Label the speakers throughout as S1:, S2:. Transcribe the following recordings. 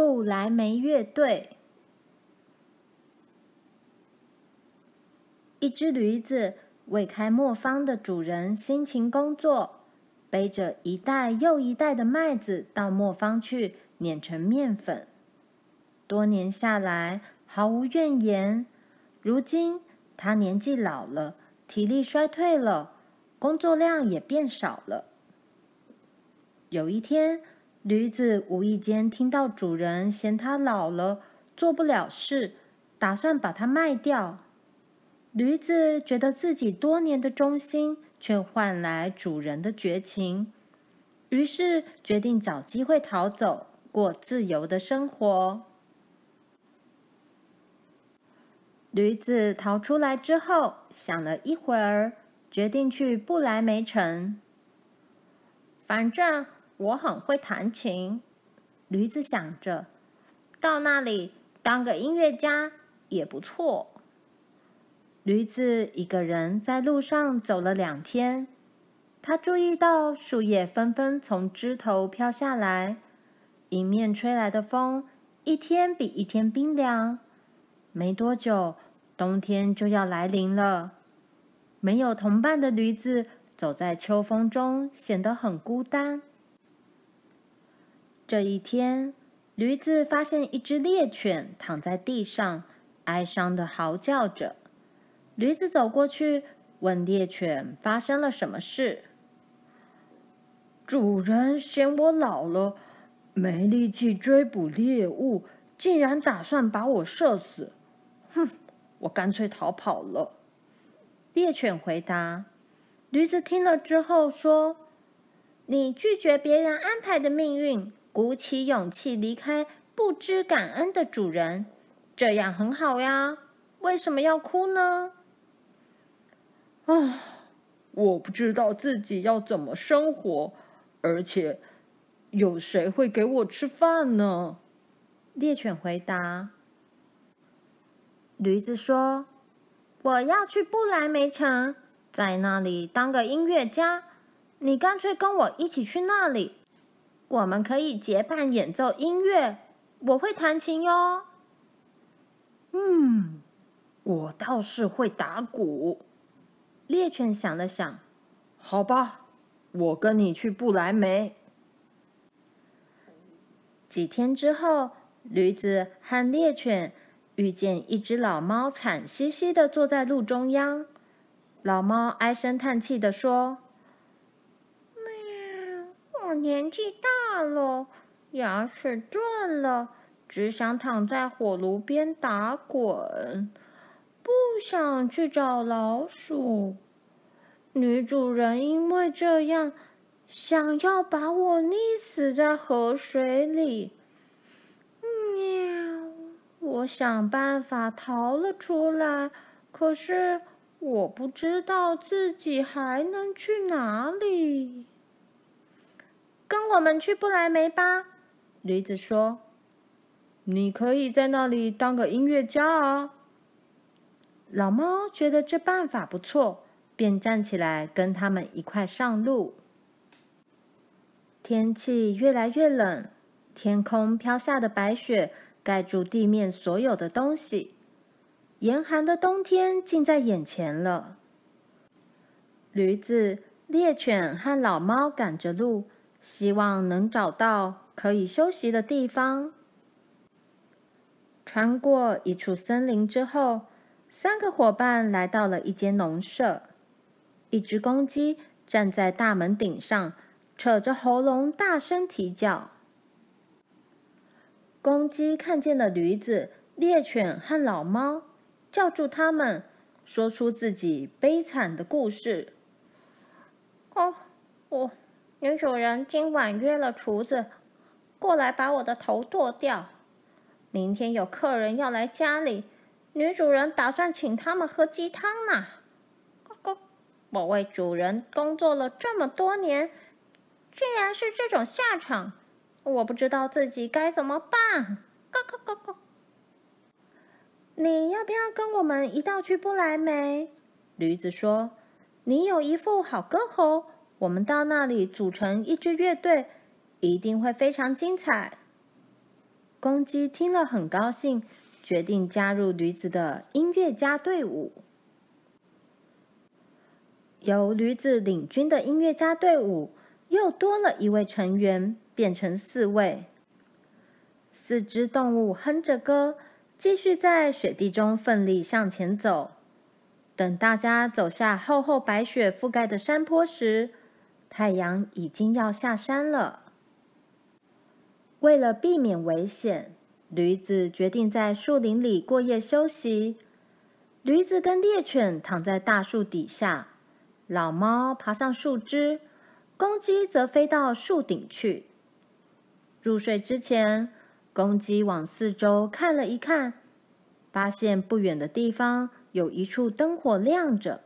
S1: 布莱梅乐队。一只驴子为开磨坊的主人辛勤工作，背着一袋又一袋的麦子到磨坊去碾成面粉。多年下来，毫无怨言。如今他年纪老了，体力衰退了，工作量也变少了。有一天，驴子无意间听到主人嫌它老了，做不了事，打算把它卖掉。驴子觉得自己多年的忠心，却换来主人的绝情，于是决定找机会逃走，过自由的生活。驴子逃出来之后，想了一会儿，决定去不来梅城。反正我很会弹琴，驴子想着，到那里当个音乐家也不错。驴子一个人在路上走了两天，他注意到树叶纷纷从枝头飘下来，迎面吹来的风一天比一天冰凉。没多久，冬天就要来临了。没有同伴的驴子走在秋风中，显得很孤单。这一天，驴子发现一只猎犬躺在地上，哀伤地嚎叫着。驴子走过去，问猎犬发生了什么事。
S2: 主人嫌我老了，没力气追捕猎物，竟然打算把我射死。哼，我干脆逃跑了。
S1: 猎犬回答。驴子听了之后说：“你拒绝别人安排的命运，鼓起勇气离开不知感恩的主人，这样很好呀。为什么要哭呢？”
S2: 啊，我不知道自己要怎么生活，而且有谁会给我吃饭呢？
S1: 猎犬回答。驴子说：“我要去不来梅城，在那里当个音乐家。你干脆跟我一起去那里，我们可以结伴演奏音乐。我会弹琴哟。”
S2: 嗯，我倒是会打鼓。
S1: 猎犬想了想，
S2: 好吧，我跟你去不来梅。
S1: 几天之后，驴子和猎犬遇见一只老猫，惨兮兮的坐在路中央。老猫唉声叹气的说：“喵，我年纪大了，牙齿断了，只想躺在火炉边打滚。”不想去找老鼠。女主人因为这样，想要把我溺死在河水里。喵！我想办法逃了出来，可是我不知道自己还能去哪里。跟我们去不来梅吧，驴子说。
S2: 你可以在那里当个音乐家啊。
S1: 老猫觉得这办法不错，便站起来跟他们一块上路。天气越来越冷，天空飘下的白雪盖住地面所有的东西，严寒的冬天近在眼前了。驴子、猎犬和老猫赶着路，希望能找到可以休息的地方。穿过一处森林之后，三个伙伴来到了一间农舍，一只公鸡站在大门顶上，扯着喉咙大声啼叫。公鸡看见了驴子、猎犬和老猫，叫住他们，说出自己悲惨的故事。哦，我女主人今晚约了厨子，过来把我的头剁掉。明天有客人要来家里。女主人打算请他们喝鸡汤呢。我为主人工作了这么多年，居然是这种下场，我不知道自己该怎么办。你要不要跟我们一道去不来梅？驴子说：“你有一副好歌喉，我们到那里组成一支乐队，一定会非常精彩。”公鸡听了很高兴，决定加入驴子的音乐家队伍。由驴子领军的音乐家队伍又多了一位成员，变成四位。四只动物哼着歌，继续在雪地中奋力向前走。等大家走下厚厚白雪覆盖的山坡时，太阳已经要下山了。为了避免危险，驴子决定在树林里过夜休息。驴子跟猎犬躺在大树底下。老猫爬上树枝，公鸡则飞到树顶去。入睡之前，公鸡往四周看了一看，发现不远的地方有一处灯火亮着。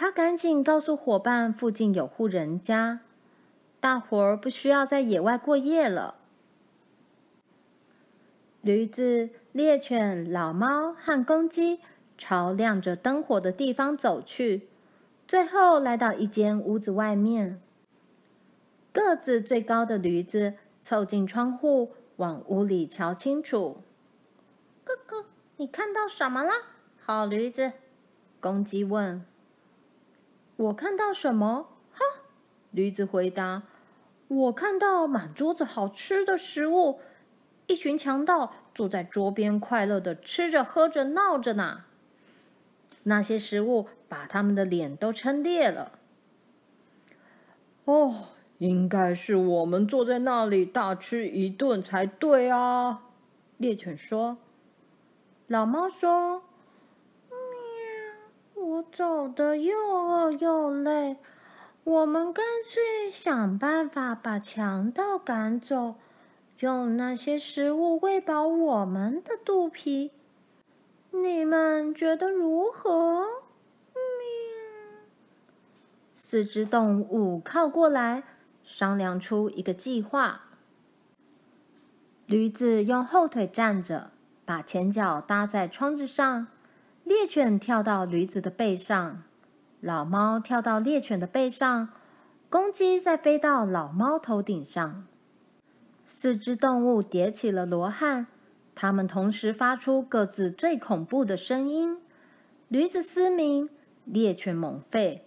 S1: 他赶紧告诉伙伴，附近有户人家，大伙儿不需要在野外过夜了。驴子、猎犬、老猫和公鸡朝亮着灯火的地方走去。最后来到一间屋子外面，个子最高的驴子凑近窗户，往屋里瞧清楚。哥哥，你看到什么了？好驴子，公鸡问。我看到什么？哈，驴子回答。我看到满桌子好吃的食物，一群强盗坐在桌边，快乐地吃着、喝着、闹着呢。那些食物。把他们的脸都撑裂了。
S2: 哦，应该是我们坐在那里大吃一顿才对啊！
S1: 猎犬说。老猫说：“，走得又饿又累，我们干脆想办法把强盗赶走，用那些食物喂饱我们的肚皮。你们觉得如何？”四只动物靠过来，商量出一个计划。驴子用后腿站着，把前脚搭在窗子上；猎犬跳到驴子的背上，老猫跳到猎犬的背上，公鸡再飞到老猫头顶上。四只动物叠起了罗汉，它们同时发出各自最恐怖的声音：驴子嘶鸣，猎犬猛吠。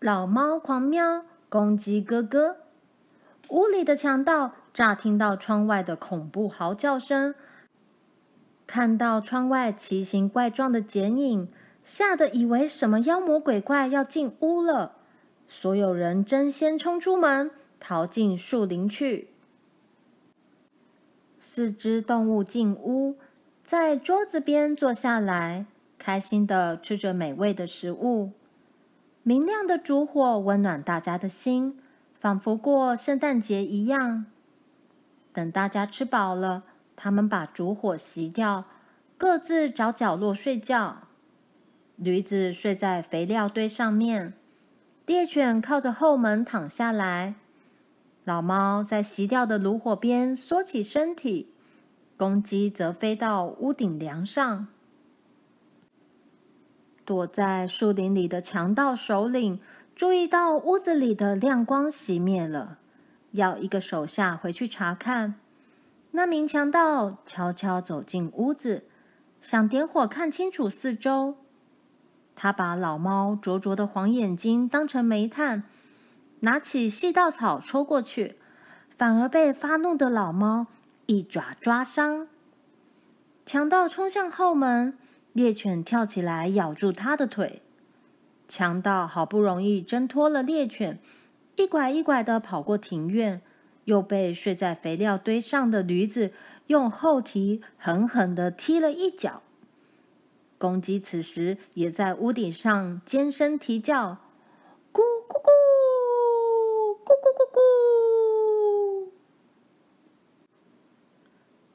S1: 老猫狂喵，公鸡咯咯。屋里的强盗乍听到窗外的恐怖嚎叫声，看到窗外奇形怪状的剪影，吓得以为什么妖魔鬼怪要进屋了。所有人争先冲出门，逃进树林去。四只动物进屋，在桌子边坐下来，开心的吃着美味的食物。明亮的烛火温暖大家的心，仿佛过圣诞节一样。等大家吃饱了，他们把烛火熄掉，各自找角落睡觉。驴子睡在肥料堆上面，猎犬靠着后门躺下来，老猫在熄掉的炉火边缩起身体，公鸡则飞到屋顶梁上。躲在树林里的强盗首领注意到屋子里的亮光熄灭了，要一个手下回去查看。那名强盗悄悄走进屋子，想点火看清楚四周。他把老猫灼灼的黄眼睛当成煤炭，拿起细稻草戳过去，反而被发怒的老猫一爪抓伤。强盗冲向后门。猎犬跳起来咬住他的腿，强盗好不容易挣脱了猎犬，一拐一拐的跑过庭院，又被睡在肥料堆上的驴子用后蹄狠狠的踢了一脚。公鸡此时也在屋顶上尖声啼叫：“咕咕咕，咕咕咕咕。”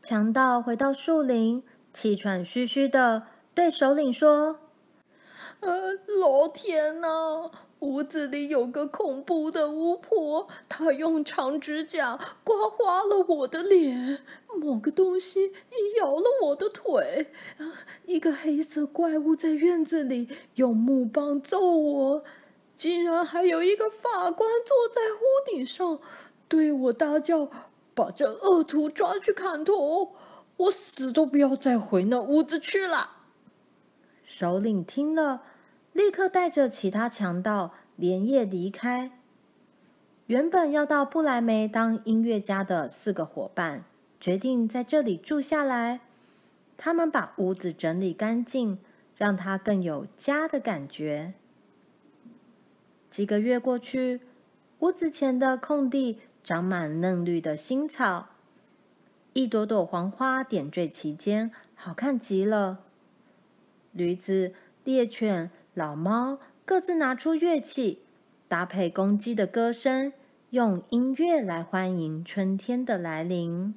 S1: 强盗回到树林，气喘吁吁的。对首领说：“
S2: 呃，老天呐，屋子里有个恐怖的巫婆，她用长指甲刮花了我的脸，某个东西咬了我的腿，一个黑色怪物在院子里用木棒揍我，竟然还有一个法官坐在屋顶上，对我大叫：‘把这恶徒抓去砍头，我死都不要再回那屋子去了。
S1: 首领听了，立刻带着其他强盗连夜离开。原本要到不来梅当音乐家的四个伙伴，决定在这里住下来。他们把屋子整理干净，让它更有家的感觉。几个月过去，屋子前的空地长满嫩绿的新草，一朵朵黄花点缀其间，好看极了。驴子、猎犬、老猫各自拿出乐器，搭配公鸡的歌声。用音乐来欢迎春天的来临。